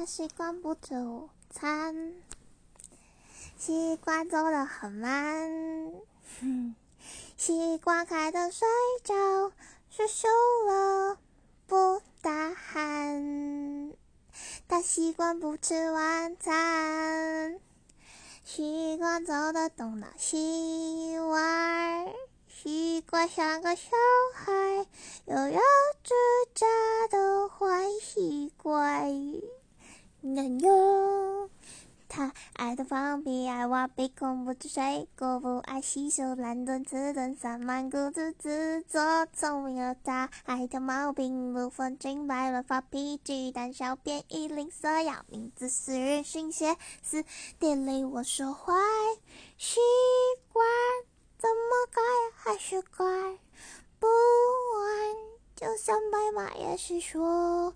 他习惯不吃午餐，习惯走得很慢，习惯开灯睡觉，睡熟了不打鼾。他习惯不吃晚餐，习惯走得东倒西歪，习惯像个小孩，悠悠自在的坏习惯。男友，他爱偷放屁，爱挖鼻孔，不吃水果，不爱洗手，懒蹲自蹲，散漫固执自作聪明的他，爱挑毛病，不分青白，乱发脾气，胆小便宜，吝啬要面子，私人信写，私电里我说坏习惯，怎么改还是改不完，就算白马也是说。